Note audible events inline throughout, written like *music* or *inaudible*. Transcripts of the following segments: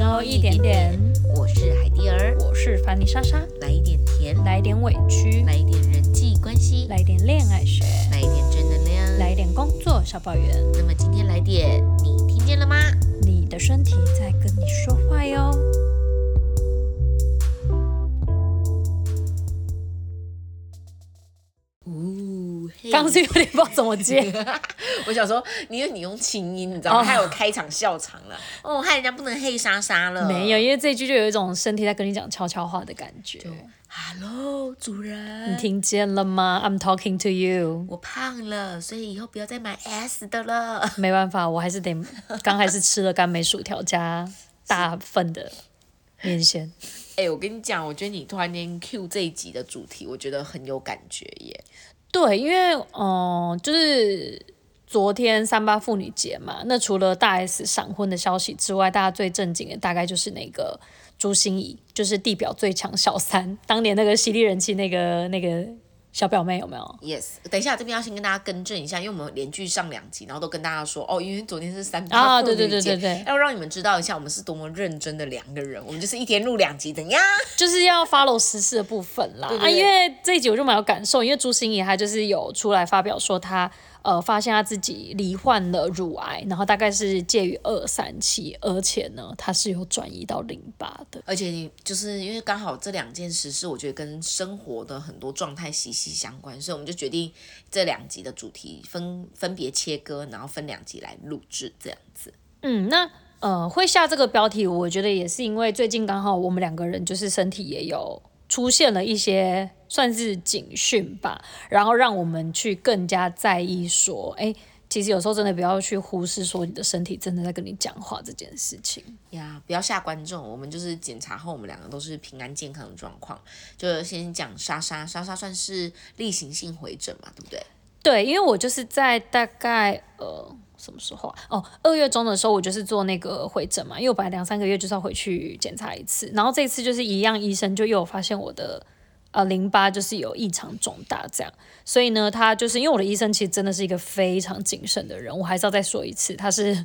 周一点点，我是海蒂儿，我是凡妮莎莎，来一点甜，来一点委屈，来一点人际关系，来一点恋爱学，来一点正能量，来一点工作小抱怨。那么今天来点，你听见了吗？你的身体在跟你说话哟。刚刚是有点不知道怎么接，*laughs* 我想说，你因为你用轻音，你知道吗？哦还有开场笑场了，哦，害人家不能黑莎莎了。没有，因为这一句就有一种身体在跟你讲悄悄话的感觉。，Hello，主人，你听见了吗？I'm talking to you。我胖了，所以以后不要再买 S 的了。没办法，我还是得刚还是吃了干梅薯条加大份的面线。哎、我跟你讲，我觉得你突然间 Q 这一集的主题，我觉得很有感觉耶。对，因为嗯、就是昨天三八妇女节嘛，那除了大 S 闪婚的消息之外，大家最震惊的大概就是那个朱心怡，就是地表最强小三，当年那个犀利人气那个那个小表妹有没有？Yes，等一下这边要先跟大家更正一下，因为我们连续上两集，然后都跟大家说哦，因为昨天是三啊对对对对对要让你们知道一下我们是多么认真的两个人，我们就是一天录两集，怎样？就是要 follow 实事的部分啦。*laughs* 啊，因为这一集我就蛮有感受，因为朱心怡她就是有出来发表说她呃发现他自己罹患了乳癌，然后大概是介于二三期，而且呢他是有转移到淋巴的。而且你就是因为刚好这两件事是我觉得跟生活的很多状态息息相关，所以我们就决定这两集的主题分分别切割，然后分两集来录制这样子。嗯，那呃会下这个标题，我觉得也是因为最近刚好我们两个人就是身体也有出现了一些算是警讯吧，然后让我们去更加在意说，哎。其实有时候真的不要去忽视说你的身体真的在跟你讲话这件事情。呀，不要吓观众，我们就是检查后，我们两个都是平安健康的状况。就先讲莎莎，莎莎算是例行性回诊嘛，对不对？对，因为我就是在大概呃什么时候啊？哦，二月中的时候，我就是做那个回诊嘛，因为我本来两三个月就是要回去检查一次，然后这次就是一样，医生就又有发现我的呃淋巴就是有异常肿大这样，所以呢，他就是因为我的医生其实真的是一个非常谨慎的人，我还是要再说一次，他是。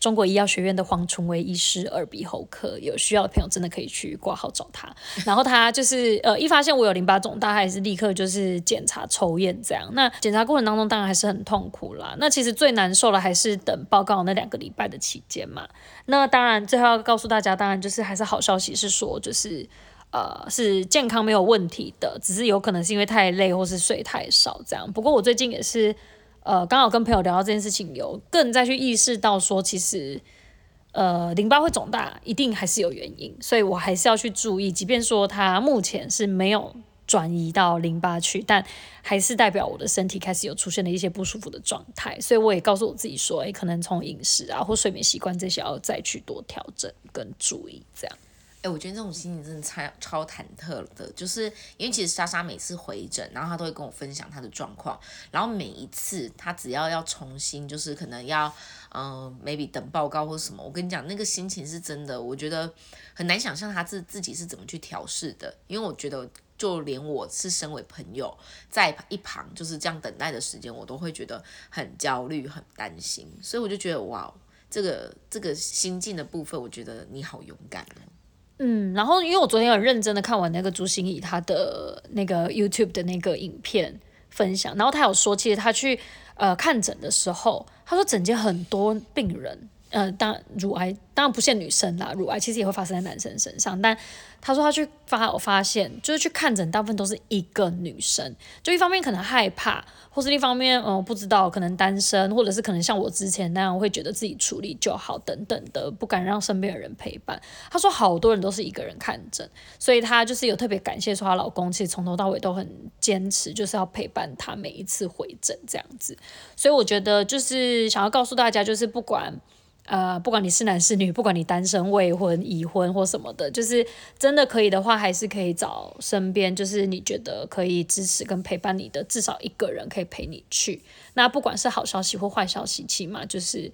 中国医药学院的黄崇威医师，耳鼻喉科，有需要的朋友真的可以去挂号找他。然后他就是呃，一发现我有淋巴肿大，还是立刻就是检查抽验这样。那检查过程当中当然还是很痛苦啦。那其实最难受的还是等报告那两个礼拜的期间嘛。那当然最后要告诉大家，当然就是还是好消息是说就是。呃，是健康没有问题的，只是有可能是因为太累或是睡太少这样。不过我最近也是，呃，刚好跟朋友聊到这件事情，有更再去意识到说，其实呃，淋巴会肿大，一定还是有原因，所以我还是要去注意。即便说它目前是没有转移到淋巴去，但还是代表我的身体开始有出现了一些不舒服的状态。所以我也告诉我自己说，诶，可能从饮食啊或睡眠习惯这些要再去多调整跟注意，这样。哎，我觉得这种心情真的超超忐忑的，就是因为其实莎莎每次回诊，然后她都会跟我分享她的状况，然后每一次她只要要重新，就是可能要，嗯、m a y b e 等报告或什么，我跟你讲，那个心情是真的，我觉得很难想象她自自己是怎么去调试的，因为我觉得就连我是身为朋友，在一旁就是这样等待的时间，我都会觉得很焦虑、很担心，所以我就觉得哇，这个这个心境的部分，我觉得你好勇敢哦。嗯，然后因为我昨天很认真的看完那个朱心怡她的那个 YouTube 的那个影片分享，然后她有说，其实她去呃看诊的时候，她说诊间很多病人，呃，当然乳癌当然不限女生啦，乳癌其实也会发生在男生身上，但她说她去发我发现，就是去看诊大部分都是一个女生，就一方面可能害怕，或是另一方面嗯、不知道可能单身，或者是可能像我之前那样会觉得自己处理就好等等的，不敢让身边的人陪伴。她说好多人都是一个人看诊，所以她就是有特别感谢说她老公其实从头到尾都很坚持，就是要陪伴她每一次回诊这样子。所以我觉得就是想要告诉大家，就是不管。呃，不管你是男是女，不管你单身、未婚、已婚或什么的，就是真的可以的话，还是可以找身边，就是你觉得可以支持跟陪伴你的，至少一个人可以陪你去。那不管是好消息或坏消息，起码就是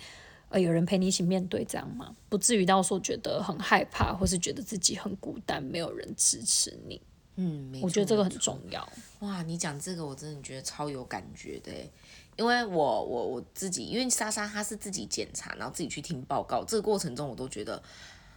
呃有人陪你一起面对，这样嘛，不至于到说觉得很害怕，或是觉得自己很孤单，没有人支持你。嗯，我觉得这个很重要。哇，你讲这个我真的觉得超有感觉的欸，因为我我我自己，因为莎莎她是自己检查，然后自己去听报告，这个过程中我都觉得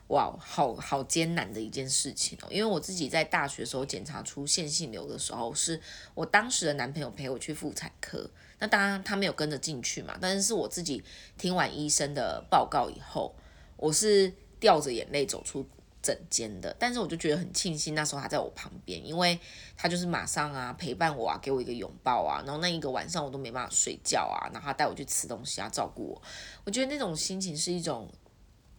哇，好好艰难的一件事情哦。因为我自己在大学时候检查出腺性瘤的时候，是我当时的男朋友陪我去妇产科，那当然他没有跟着进去嘛，但是是我自己听完医生的报告以后，我是掉着眼泪走出。整间的，但是我就觉得很庆幸，那时候他在我旁边，因为他就是马上啊陪伴我啊，给我一个拥抱啊，然后那一个晚上我都没办法睡觉啊，然后他带我去吃东西啊，照顾我，我觉得那种心情是一种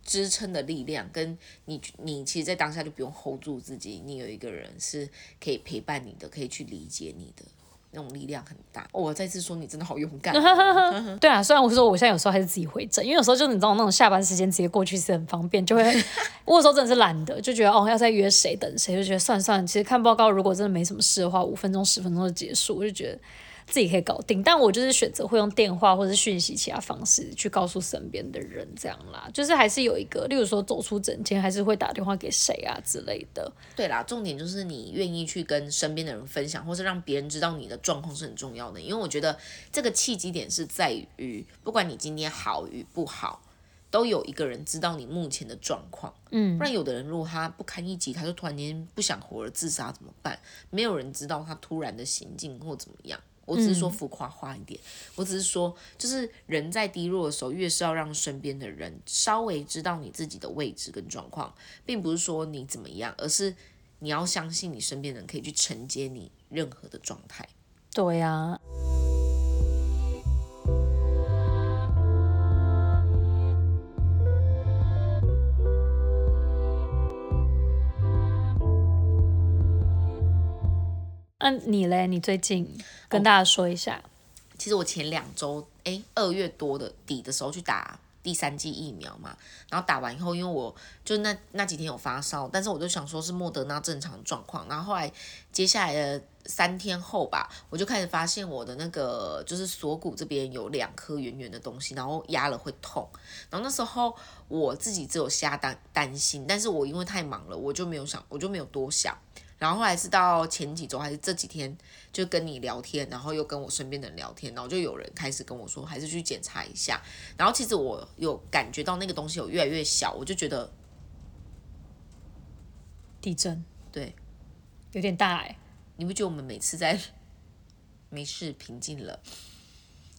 支撑的力量，跟你你其实，在当下就不用 hold 住自己，你有一个人是可以陪伴你的，可以去理解你的。那种力量很大。我再次说，你真的好勇敢。*laughs* 对啊，虽然我说我现在有时候还是自己回诊，因为有时候就是你知道那种下班时间直接过去是很方便，就会 *laughs* 我有时候真的是懒得，就觉得哦要再约谁等谁，就觉得算算。其实看报告如果真的没什么事的话，五分钟十分钟就结束，我就觉得。自己可以搞定，但我就是选择会用电话或者讯息其他方式去告诉身边的人，这样啦，就是还是有一个，例如说走出诊间，还是会打电话给谁啊之类的。对啦，重点就是你愿意去跟身边的人分享，或是让别人知道你的状况是很重要的。因为我觉得这个契机点是在于，不管你今天好与不好，都有一个人知道你目前的状况。嗯，不然有的人如果他不堪一击，他就突然间不想活了，自杀怎么办？没有人知道他突然的行径或怎么样。我只是说浮夸化一点，我只是说，就是人在低落的时候，越是要让身边的人稍微知道你自己的位置跟状况，并不是说你怎么样，而是你要相信你身边人可以去承接你任何的状态。对呀。嗯，你嘞？你最近跟大家说一下。其实我前两周，哎，二月多的底的时候去打第三剂疫苗嘛，然后打完以后，因为我就那那几天有发烧，但是我就想说是莫德纳正常状况，然后后来接下来的三天后吧，我就开始发现我的那个就是锁骨这边有两颗圆圆的东西，然后压了会痛，然后那时候我自己只有瞎担担心，但是我因为太忙了，我就没有想，我就没有多想。然后后来是到前几周还是这几天，就跟你聊天，然后又跟我身边的人聊天，然后就有人开始跟我说，还是去检查一下。然后其实我有感觉到那个东西有越来越小，我就觉得地震，对，有点大哎。你不觉得我们每次在没事平静了，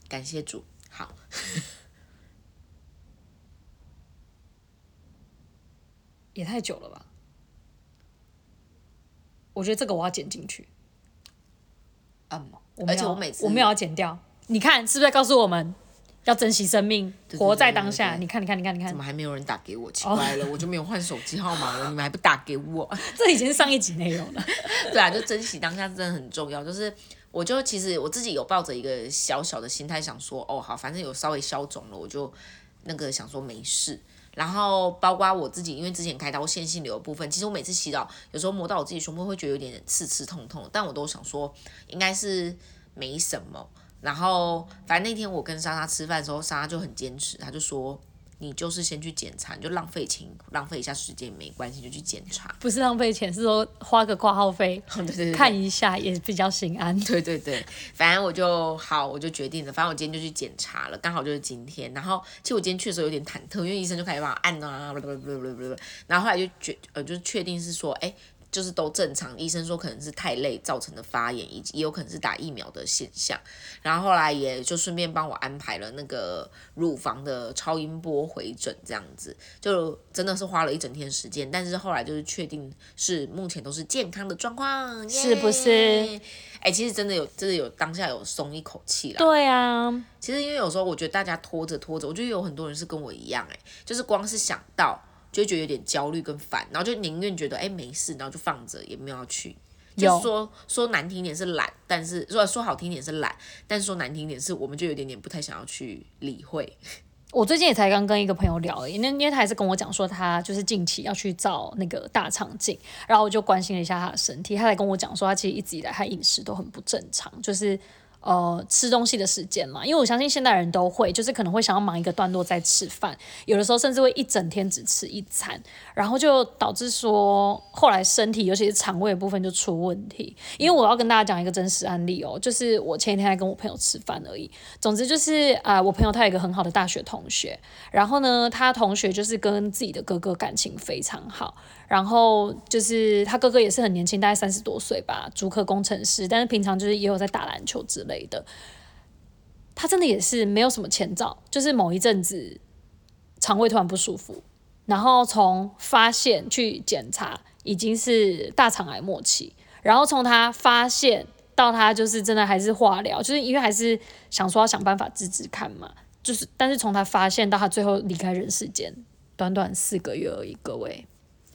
感谢主，好，*laughs* 也太久了吧？我觉得这个我要剪进去，嗯，而且我每次我没有要剪掉。你看是不是在告诉我们要珍惜生命，活在当下？你看，你看，你看，你看，怎么还没有人打给我？奇怪了，我就没有换手机号码了，你们还不打给我？*laughs* 这已经是上一集内容了。*laughs* 对啊，就珍惜当下真的很重要。就是，我就其实我自己有抱着一个小小的心态，想说，哦，好，反正有稍微消肿了，我就那个想说没事。然后包括我自己，因为之前开刀线性瘤的部分，其实我每次洗澡，有时候摸到我自己胸部会觉得有点刺刺痛痛，但我都想说应该是没什么。然后反正那天我跟莎莎吃饭的时候，莎莎就很坚持，她就说。你就是先去检查，你就浪费钱，浪费一下时间也没关系，就去检查。不是浪费钱，是说花个挂号费，*laughs* 对对对，看一下也比较心安。对对对，反正我就好，我就决定了，反正我今天就去检查了，刚好就是今天。然后其实我今天去的时候有点忐忑，因为医生就开始帮我按啊，然后后来就决呃就是确定是说，哎。就是都正常，医生说可能是太累造成的发炎，以及也有可能是打疫苗的现象。然后后来也就顺便帮我安排了那个乳房的超音波回诊，这样子就真的是花了一整天时间。但是后来就是确定是目前都是健康的状况，是不是？哎，其实真的有，真的有当下有松一口气了。对啊，其实因为有时候我觉得大家拖着拖着，我觉得有很多人是跟我一样，哎，就是光是想到。就觉得有点焦虑跟烦，然后就宁愿觉得哎没事，然后就放着也没有要去。就说说难听点是懒，但是说说好听点是懒，但是说难听点是我们就有点点不太想要去理会。*laughs* 我最近也才刚跟一个朋友聊，因为因为他还是跟我讲说他就是近期要去照那个大肠镜，然后我就关心了一下他的身体，他才跟我讲说他其实一直以来他饮食都很不正常，就是。呃，吃东西的时间嘛，因为我相信现代人都会，就是可能会想要忙一个段落再吃饭，有的时候甚至会一整天只吃一餐，然后就导致说后来身体，尤其是肠胃的部分就出问题。因为我要跟大家讲一个真实案例哦，就是我前一天还跟我朋友吃饭而已。总之就是啊，我朋友他有一个很好的大学同学，然后呢，他同学就是跟自己的哥哥感情非常好。然后就是他哥哥也是很年轻，大概三十多岁吧，主科工程师，但是平常就是也有在打篮球之类的。他真的也是没有什么前兆，就是某一阵子肠胃突然不舒服，然后从发现去检查已经是大肠癌末期，然后从他发现到他就是真的还是化疗，就是因为还是想说要想办法治治看嘛，就是但是从他发现到他最后离开人世间，短短四个月而已，各位。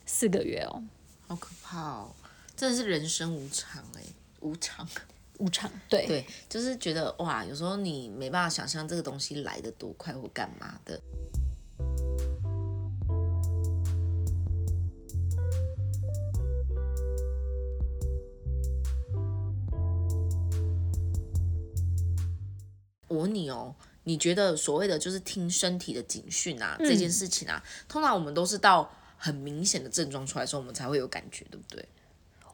四个月哦，好可怕哦！真的是人生无常哎，无常，*laughs* 无常，对对，就是觉得哇，有时候你没办法想象这个东西来的多快或干嘛的。我问你哦，你觉得所谓的就是听身体的警讯啊，这件事情啊，通常我们都是到。很明显的症状出来时候，我们才会有感觉，对不对？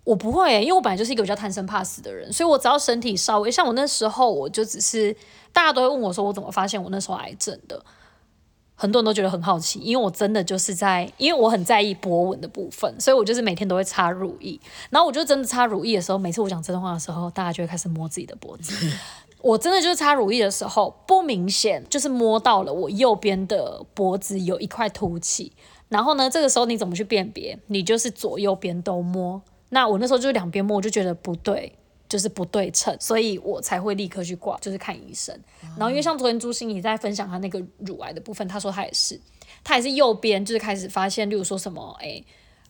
我不会，因为我本来就是一个比较贪生怕死的人，所以我只要身体稍微像我那时候，我就只是大家都会问我说，我怎么发现我那时候癌症的？很多人都觉得很好奇，因为我真的就是在，因为我很在意波纹的部分，所以我就是每天都会擦乳液。然后我就真的擦乳液的时候，每次我讲这段话的时候，大家就会开始摸自己的脖子。*laughs* 我真的就是擦乳液的时候，不明显，就是摸到了我右边的脖子有一块凸起。然后呢？这个时候你怎么去辨别？你就是左右边都摸。那我那时候就是两边摸，我就觉得不对，就是不对称，所以我才会立刻去挂，就是看医生。然后因为像昨天朱心怡在分享她那个乳癌的部分，她说她也是，她也是右边就是开始发现，例如说什么，哎，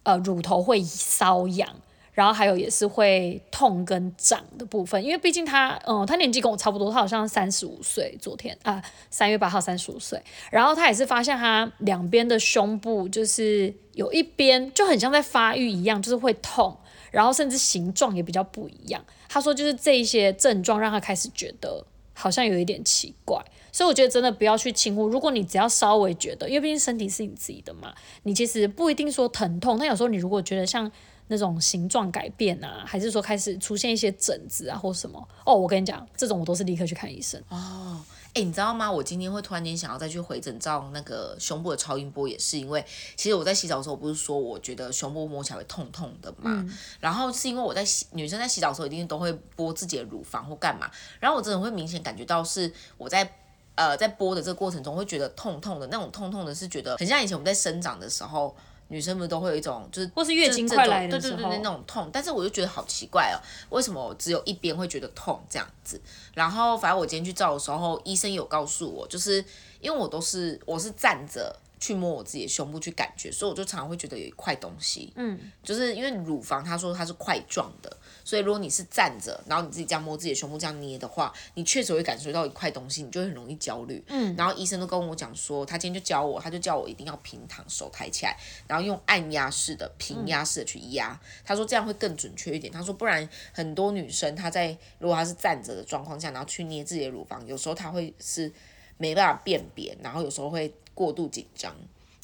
呃，乳头会瘙痒。然后还有也是会痛跟长的部分，因为毕竟他，嗯，他年纪跟我差不多，他好像三十五岁，昨天啊，三月八号三十五岁。然后他也是发现他两边的胸部就是有一边就很像在发育一样，就是会痛，然后甚至形状也比较不一样。他说就是这一些症状让他开始觉得好像有一点奇怪，所以我觉得真的不要去轻忽。如果你只要稍微觉得，因为毕竟身体是你自己的嘛，你其实不一定说疼痛，但有时候你如果觉得像。那种形状改变啊，还是说开始出现一些疹子啊，或什么？哦，我跟你讲，这种我都是立刻去看医生。哦，哎，你知道吗？我今天会突然间想要再去回诊照那个胸部的超音波，也是因为其实我在洗澡的时候，不是说我觉得胸部摸起来会痛痛的嘛。然后是因为我在洗女生在洗澡的时候，一定都会拨自己的乳房或干嘛，然后我真的会明显感觉到是我在呃在拨的这个过程中会觉得痛痛的，那种痛痛的是觉得很像以前我们在生长的时候。女生们都会有一种，就是或是月经快来的时候，对对对那种痛，但是我就觉得好奇怪哦，为什么只有一边会觉得痛这样子？然后反正我今天去照的时候，医生有告诉我，就是因为我都是我是站着。去摸我自己的胸部去感觉，所以我就常常会觉得有一块东西，嗯，就是因为乳房他说它是块状的，所以如果你是站着，然后你自己这样摸自己的胸部这样捏的话，你确实会感受到一块东西，你就会很容易焦虑，嗯，然后医生都跟我讲说，他今天就教我，他就叫我一定要平躺，手抬起来，然后用按压式的、平压式的去压，他说这样会更准确一点，他说不然很多女生她在如果她是站着的状况下，然后去捏自己的乳房，有时候她会是没办法辨别，然后有时候会。过度紧张，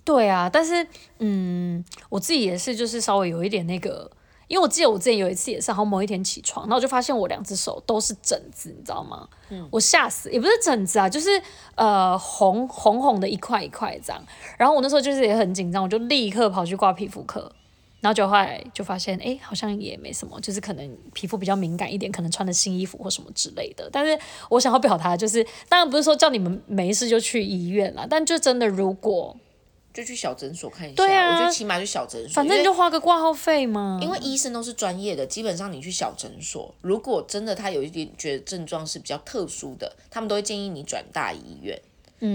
对啊，但是嗯，我自己也是，就是稍微有一点那个，因为我记得我之前有一次也是，然后某一天起床，然后我就发现我两只手都是疹子，你知道吗？嗯，我吓死，也不是疹子啊，就是呃红红红的一块一块这样，然后我那时候就是也很紧张，我就立刻跑去挂皮肤科。然后就后来就发现，哎，好像也没什么，就是可能皮肤比较敏感一点，可能穿的新衣服或什么之类的。但是我想要表达就是，当然不是说叫你们没事就去医院啦，但就真的如果就去小诊所看一下，对啊，我觉得起码去小诊所，反正就花个挂号费嘛。因为医生都是专业的，基本上你去小诊所，如果真的他有一点觉得症状是比较特殊的，他们都会建议你转大医院。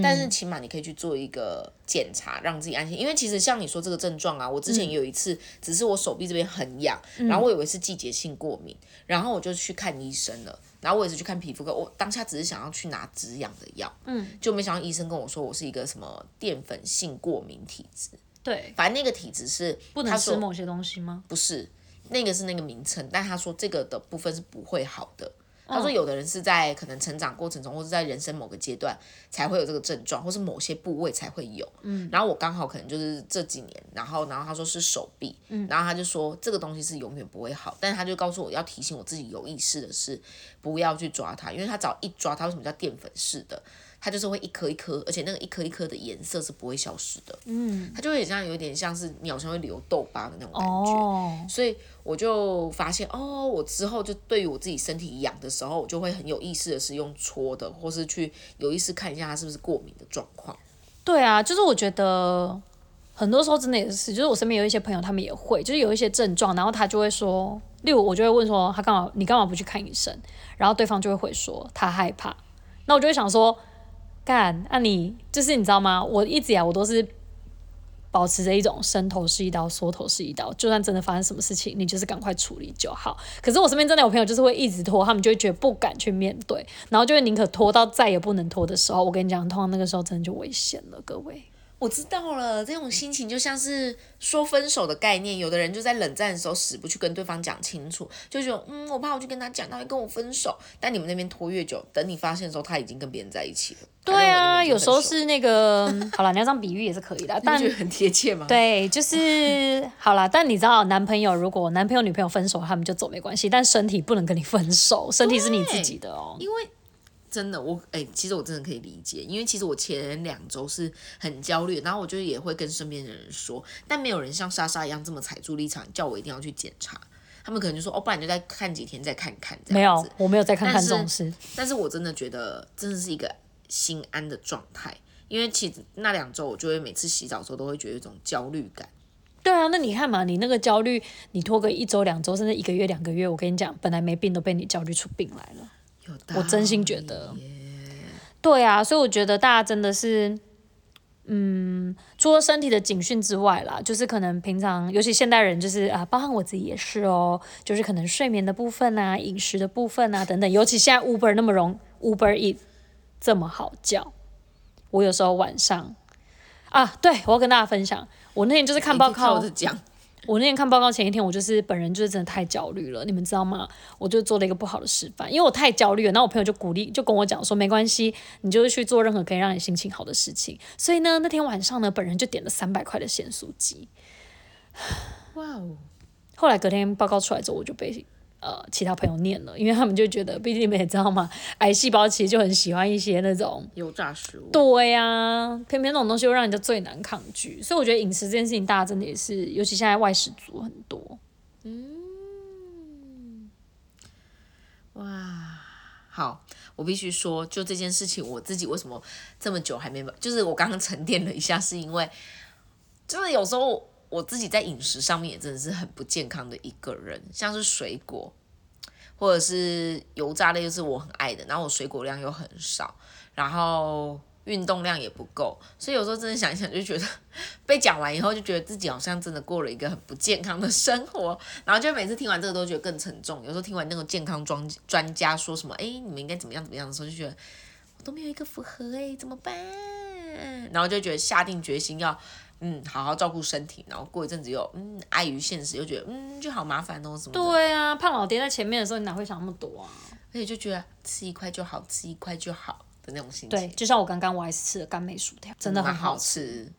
但是起码你可以去做一个检查，让自己安心。因为其实像你说这个症状啊，我之前也有一次，只是我手臂这边很痒，然后我以为是季节性过敏，然后我就去看医生了。然后我也是去看皮肤科，我当下只是想要去拿止痒的药，嗯，就没想到医生跟我说我是一个什么淀粉性过敏体质。对，反正那个体质是不能吃某些东西吗？不是，那个是那个名称，但他说这个的部分是不会好的。他说有的人是在可能成长过程中，或是在人生某个阶段才会有这个症状，或是某些部位才会有。嗯，然后我刚好可能就是这几年，然后然后他说是手臂，嗯，然后他就说这个东西是永远不会好，但是他就告诉我要提醒我自己有意识的是不要去抓它，因为他只要一抓它，为什么叫淀粉式的？它就是会一颗一颗，而且那个一颗一颗的颜色是不会消失的。嗯，它就会像有点像是鸟上会留痘疤的那种感觉。哦，所以我就发现，哦，我之后就对于我自己身体痒的时候，我就会很有意识的是用搓的，或是去有意识看一下它是不是过敏的状况。对啊，就是我觉得很多时候真的也是，就是我身边有一些朋友，他们也会，就是有一些症状，然后他就会说，例如我就会问说，他干嘛？你干嘛不去看医生？然后对方就会回说，他害怕。那我就会想说。干，那你就是你知道吗？我一直啊我都是保持着一种伸头是一刀，缩头是一刀。就算真的发生什么事情，你就是赶快处理就好。可是我身边真的有朋友就是会一直拖，他们就会觉得不敢去面对，然后就会宁可拖到再也不能拖的时候。我跟你讲，通常那个时候真的就危险了，各位。我知道了，这种心情就像是说分手的概念。有的人就在冷战的时候死不去跟对方讲清楚，就觉得嗯，我怕我去跟他讲，他会跟我分手。但你们那边拖越久，等你发现的时候，他已经跟别人在一起了。对啊，有时候是那个 *laughs* 好了，你要这样比喻也是可以的，但很贴切嘛？对，就是好了。但你知道，男朋友如果男朋友女朋友分手，他们就走没关系，但身体不能跟你分手，身体是你自己的哦，因为。真的，我哎，其实我真的可以理解，因为其实我前两周是很焦虑，然后我就也会跟身边的人说，但没有人像莎莎一样这么踩住立场，叫我一定要去检查。他们可能就说，哦，不然就再看几天再看看。没有，我没有再看看这种事。但是我真的觉得，真的是一个心安的状态，因为其实那两周我就会每次洗澡的时候都会觉得一种焦虑感。对啊，那你看嘛，你那个焦虑，你拖个一周、两周，甚至一个月、两个月，我跟你讲，本来没病都被你焦虑出病来了。我真心觉得，对啊，所以我觉得大家真的是，嗯，除了身体的警讯之外啦，就是可能平常，尤其现代人，就是啊，包含我自己也是哦，就是可能睡眠的部分啊，饮食的部分啊等等，尤其现在 Uber 那么容，Uber E 这么好叫，我有时候晚上啊，对我要跟大家分享，我那天就是看报告。我那天看报告前一天，我就是本人就是真的太焦虑了，你们知道吗？我就做了一个不好的示范，因为我太焦虑了。然后我朋友就鼓励，就跟我讲说，没关系，你就是去做任何可以让你心情好的事情。所以呢，那天晚上呢，本人就点了三百块的咸酥鸡。哇哦！后来隔天报告出来之后，我就被。呃，其他朋友念了，因为他们就觉得，毕竟你们也知道嘛，癌细胞其实就很喜欢一些那种油炸食物。对呀，偏偏那种东西又让人家最难抗拒，所以我觉得饮食这件事情，大家真的也是，尤其现在外食族很多。嗯，哇，好，我必须说，就这件事情，我自己为什么这么久还没，就是我刚刚沉淀了一下，是因为，就是有时候。我自己在饮食上面也真的是很不健康的一个人，像是水果或者是油炸类，就是我很爱的。然后我水果量又很少，然后运动量也不够，所以有时候真的想一想，就觉得被讲完以后，就觉得自己好像真的过了一个很不健康的生活。然后就每次听完这个都觉得更沉重。有时候听完那个健康专专家说什么，哎，你们应该怎么样怎么样的时候，就觉得我都没有一个符合，哎，怎么办？然后就觉得下定决心要。嗯，好好照顾身体，然后过一阵子又嗯，碍于现实又觉得嗯，就好麻烦哦什么。对啊，胖老爹在前面的时候，你哪会想那么多啊？而且就觉得吃一块就好，吃一块就好的那种心情。对，就像我刚刚我还是吃了甘梅薯条，真的很好吃。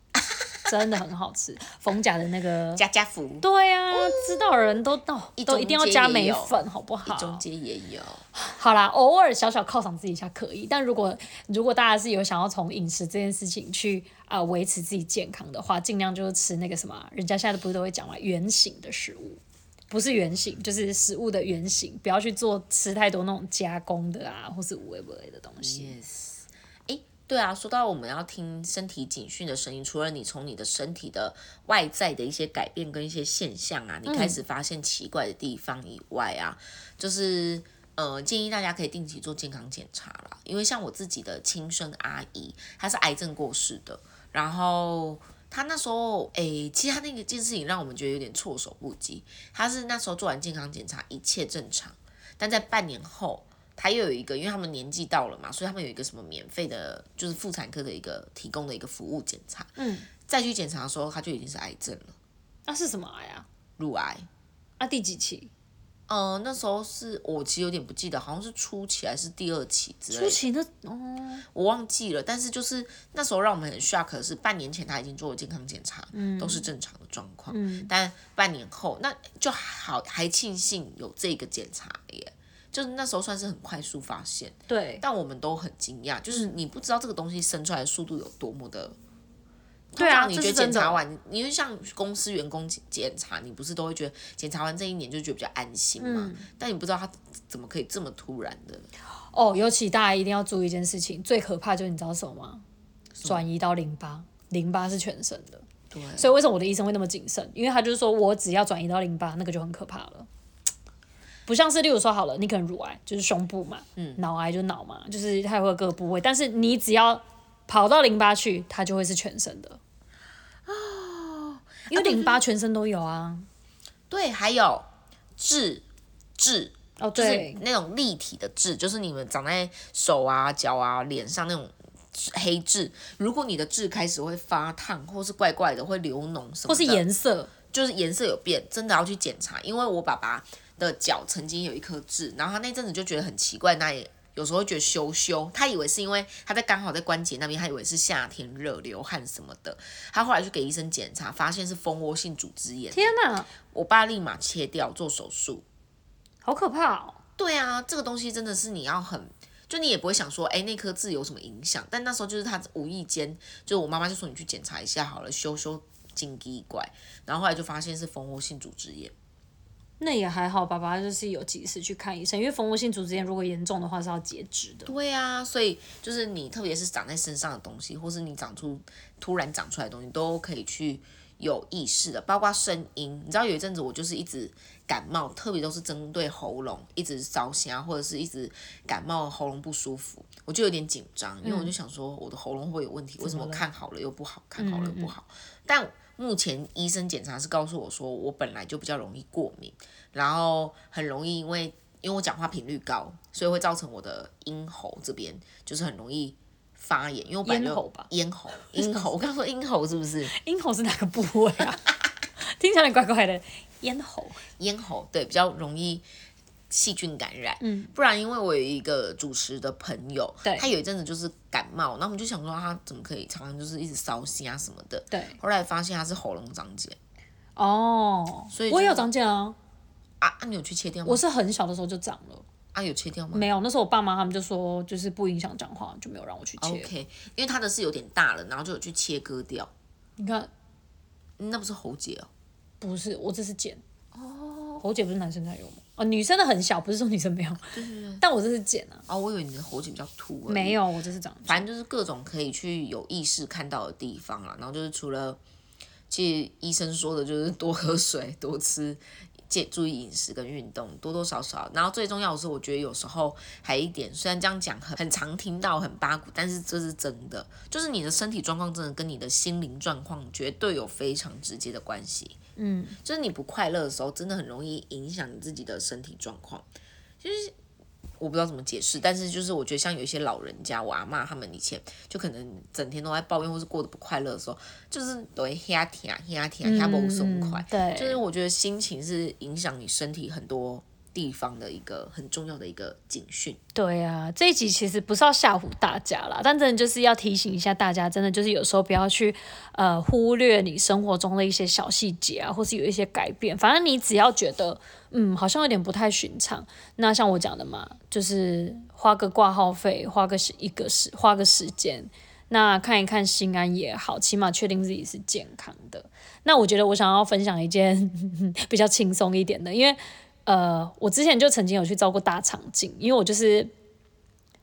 真的很好吃，冯甲的那个家家福。对呀，知道的人都到都一定要加梅粉，好不好？中街也有。好啦，偶尔小小犒赏自己一下可以，但如果如果大家是有想要从饮食这件事情去啊维持自己健康的话，尽量就是吃那个什么，人家现在不是都会讲嘛，圆形的食物，不是圆形，就是食物的圆形，不要去做吃太多那种加工的啊，或是无味不味的东西。对啊，说到我们要听身体警讯的声音，除了你从你的身体的外在的一些改变跟一些现象啊，你开始发现奇怪的地方以外啊，就是呃建议大家可以定期做健康检查啦。因为像我自己的亲生阿姨，她是癌症过世的，然后她那时候诶，其实她那个件事情让我们觉得有点措手不及。她是那时候做完健康检查一切正常，但在半年后。他又有一个，因为他们年纪到了嘛，所以他们有一个什么免费的，就是妇产科的一个提供的一个服务检查。嗯。再去检查的时候，他就已经是癌症了。那是什么癌啊？乳癌。啊，第几期？呃，那时候是我其实有点不记得，好像是初期还是第二期之类的，初期那哦，我忘记了。但是就是那时候让我们很 shock 的是，半年前他已经做了健康检查，嗯都是正常的状况。嗯但半年后那就好，还庆幸有这个检查耶，就是那时候算是很快速发现。对，但我们都很惊讶，就是你不知道这个东西生出来的速度有多么的。对啊你觉得检查完，因为像公司员工检检查，你不是都会觉得检查完这一年就觉得比较安心嘛？嗯但你不知道他怎么可以这么突然的。哦，尤其大家一定要注意一件事情，最可怕就是你知道什么吗？转移到淋巴，淋巴是全身的。对，所以为什么我的医生会那么谨慎？因为他就是说我只要转移到淋巴，那个就很可怕了。不像是例如说好了，你可能乳癌就是胸部嘛，嗯，脑癌就脑嘛，就是它也会有各个部位，但是你只要跑到淋巴去，它就会是全身的。哦，因为淋巴全身都有啊。对，还有痣痣，哦，就是对，那种立体的痣，就是你们长在手啊、脚啊、脸上那种黑痣。如果你的痣开始会发烫，或是怪怪的会流脓什么的，或是颜色，就是颜色有变，真的要去检查。因为我爸爸的脚曾经有一颗痣，然后他那阵子就觉得很奇怪，那也有时候觉得羞羞，他以为是因为他在刚好在关节那边，他以为是夏天热流汗什么的。他后来去给医生检查，发现是蜂窝性组织炎。天哪，我爸立马切掉做手术。好可怕哦！对啊，这个东西真的是你要很。就你也不会想说，哎、那颗痣有什么影响？但那时候就是他无意间，就我妈妈就说你去检查一下好了，修修筋肌怪，然后后来就发现是蜂窝性组织炎。那也还好，爸爸就是有及时去看医生，因为蜂窝性组织炎如果严重的话是要截肢的。对啊，所以就是你特别是长在身上的东西，或是你长出突然长出来的东西，都可以去有意识的，包括声音。你知道有一阵子我就是一直感冒，特别都是针对喉咙，一直烧香或者是一直感冒，喉咙不舒服，我就有点紧张，因为我就想说我的喉咙会有问题？为什么看好了又不好，看好了又不好？但目前医生检查是告诉我说，我本来就比较容易过敏，然后很容易因为因为我讲话频率高，所以会造成我的咽喉这边就是很容易发炎，因为我本来就咽喉吧咽喉，咽喉，*laughs* 我刚刚说咽喉是不是？咽喉是哪个部位啊？*laughs* 听起来怪怪的。咽喉，咽喉对比较容易细菌感染，嗯，不然因为我有一个主持的朋友，对。他有一阵子就是感冒，然后我们就想说他怎么可以常常就是一直烧心啊什么的，对，后来发现他是喉咙长茧哦，所以我也有就是长茧啊，啊，啊你有去切掉吗？我是很小的时候就长了，啊有切掉吗？没有，那时候我爸妈他们就说就是不影响讲话，就没有让我去切。OK，因为他的是有点大了，然后就有去切割掉，你看，嗯那不是喉结哦。不是，我这是茧。哦，喉结不是男生才有吗？哦，女生的很小，不是说女生没有，但我这是剪啊，哦，我以为你的喉结比较凸而已。没有，我这是长。反正就是各种可以去有意识看到的地方啦。然后就是除了，其实医生说的就是多喝水、多吃，戒注意饮食跟运动，多多少少。然后最重要的是，我觉得有时候还一点，虽然这样讲很很常听到很八股，但是这是真的，就是你的身体状况真的跟你的心灵状况绝对有非常直接的关系。嗯，就是你不快乐的时候，真的很容易影响你自己的身体状况。我不知道怎么解释，但是就是我觉得像有一些老人家，我阿妈他们以前就可能整天都在抱怨或是过得不快乐的时候，就是都会吓天吓天吓不松快。对，就是我觉得心情是影响你身体很多地方的一个很重要的一个警讯。对啊，这一集其实不是要吓唬大家啦，但真的就是要提醒一下大家，真的就是有时候不要去呃忽略你生活中的一些小细节啊，或是有一些改变。反正你只要觉得嗯好像有点不太寻常，那像我讲的嘛，就是花个挂号费，花个时一个时花个时间。那看一看心安也好，起码确定自己是健康的。那我觉得我想要分享一件 *laughs* 比较轻松一点的，因为呃，我之前就曾经有去照过大肠镜，因为我就是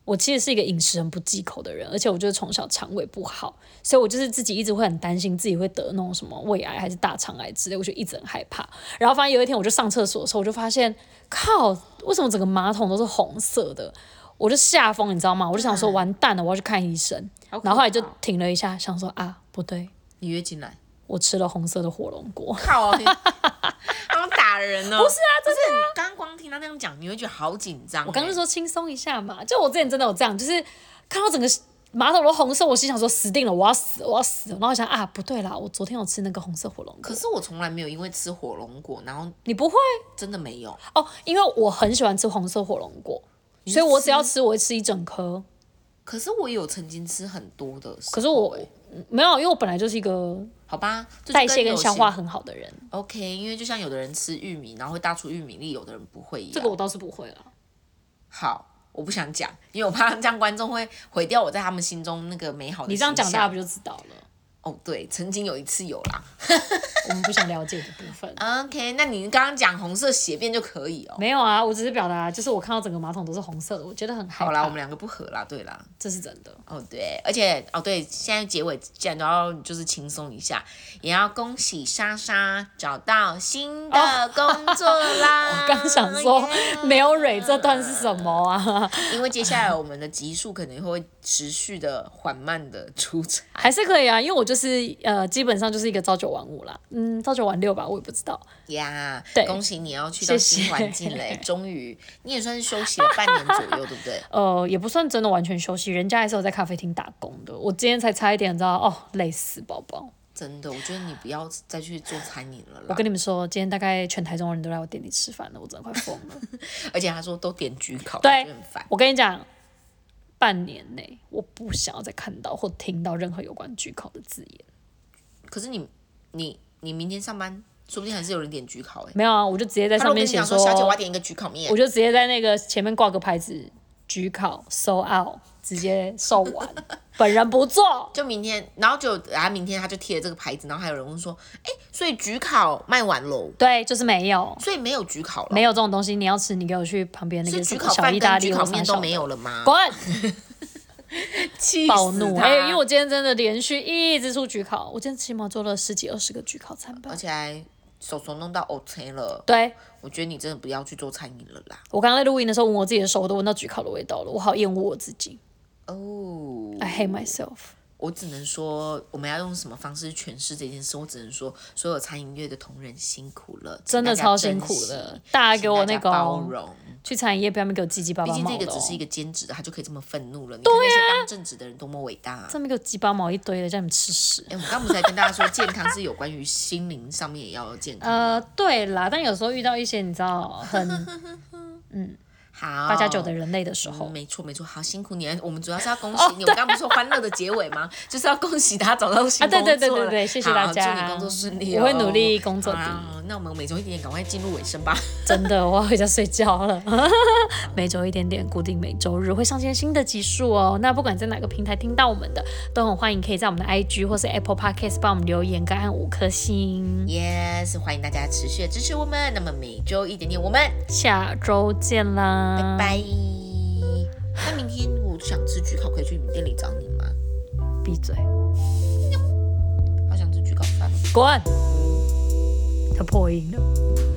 我其实是一个饮食很不忌口的人，而且我就是从小肠胃不好，所以我就是自己一直会很担心自己会得那种什么胃癌还是大肠癌之类，我就一直很害怕。然后发现有一天我就上厕所的时候，我就发现靠，为什么整个马桶都是红色的？我就吓疯，你知道吗？我就想说完蛋了，我要去看医生。然后后来就停了一下，想说啊，不对，你约进来，我吃了红色的火龙果。靠，你 *laughs* 好打人哦！不是啊就是你刚刚光听他那样讲，你会觉得好紧张欸。我刚刚说轻松一下嘛，就我之前真的有这样，就是看到整个马桶都红色，我心想说死定了，我要死，我要死了。然后我想啊，不对啦，我昨天有吃那个红色火龙果可。是我从来没有因为吃火龙果，然后你不会真的没有。哦，因为我很喜欢吃红色火龙果，所以我只要吃，我会吃一整颗。可是我有曾经吃很多的可是我嗯没有，因为我本来就是一个好吧，代谢跟消化很好的人，OK，因为就像有的人吃玉米，然后会大出玉米粒，有的人不会一样。这个我倒是不会了。好，我不想讲，因为我怕这样观众会毁掉我在他们心中那个美好的你这样讲，大家不就知道了？哦，对，曾经有一次有啦。*laughs* 我们不想了解的部分。OK，那你刚刚讲红色血便就可以哦。没有啊，我只是表达，就是我看到整个马桶都是红色的，我觉得很害怕。好啦，我们两个不合啦，对啦。这是真的。哦，对，而且哦，对，现在结尾既然都要就是轻松一下，也要恭喜莎莎找到新的工作 *laughs* 啦。哦我刚想说没有蕊这段是什么啊？*laughs* 因为接下来我们的集数可能会持续的缓慢的出差。还是可以啊，因为我就是呃，基本上就是一个朝九晚五啦，嗯，朝九晚六吧，我也不知道。呀对恭喜你要去到新环境嘞！*laughs* 终于，你也算是休息了半年左右，对不对？呃，*laughs* 也不算真的完全休息，人家还是有在咖啡厅打工的。我今天才差一点，你知道哦，累死宝宝。真的，我觉得你不要再去做餐饮了我。跟你们说，今天大概全台中人都来我店里吃饭了，我真的快疯了。*laughs* 而且他说都点焗烤，对。我跟你讲，半年内我不想要再看到或听到任何有关焗烤的字眼。可是你你你明天上班，说不定还是有人点焗烤哎、没有啊，我就直接在上面写说，小姐我要点一个焗烤面。我，就直接在那个前面挂个牌子，焗烤 sold out，直接售完，*laughs* 本人不做。就明天，然后就然后明天他就贴了这个牌子，然后还有人问说，哎、所以焗烤卖完喽，对，就是没有，所以没有焗烤了，没有这种东西。你要吃，你给我去旁边那是个小意大利焗烤面都没有了吗？滚！*laughs* *laughs* 气暴怒！他哎、因为我今天真的连续一直出焗烤，我今天起码做了十几二十个焗烤餐吧而。且还手手弄到 OK 了，对我觉得你真的不要去做餐饮了啦。我刚刚在录音的时候闻我自己的手，我都闻到焗烤的味道了，我好厌恶我自己哦，，I hate myself。我只能说，我们要用什么方式诠释这件事？我只能说，所有餐饮业的同仁辛苦了，真的超辛苦珍惜的大家给我那个包容。去餐饮业不要给我鸡鸡巴毕竟这个只是一个兼职的，他就可以这么愤怒了。你看那些当正职的人多么伟大、啊！上面给我鸡巴毛一堆的，叫你们吃屎。哎，我们刚不是才跟大家说，健康是有关于心灵上面也要有健康。呃，对啦，但有时候遇到一些你知道很好，八加九的人类的时候，嗯没错没错，好辛苦你。我们主要是要恭喜你，我们刚不是说欢乐的结尾吗？*laughs* 就是要恭喜他找到新啊对工作了。对对对对谢谢大家好祝你工作顺利、哦。我会努力工作的好那我们每周一点点，赶快进入尾声吧。*laughs* 真的我要回家睡觉了。*laughs* 每周一点点，固定每周日会上线新的集数哦。那不管在哪个平台听到我们的，都很欢迎可以在我们的 IG 或是 Apple Podcast 帮我们留言跟按五颗星。Yes，欢迎大家持续的支持我们。那么每周一点点，我们下周见啦，拜拜。那明天我想吃焗烤，可以去你们店里找你吗？闭嘴，好想吃焗烤饭哦。滚！破音了。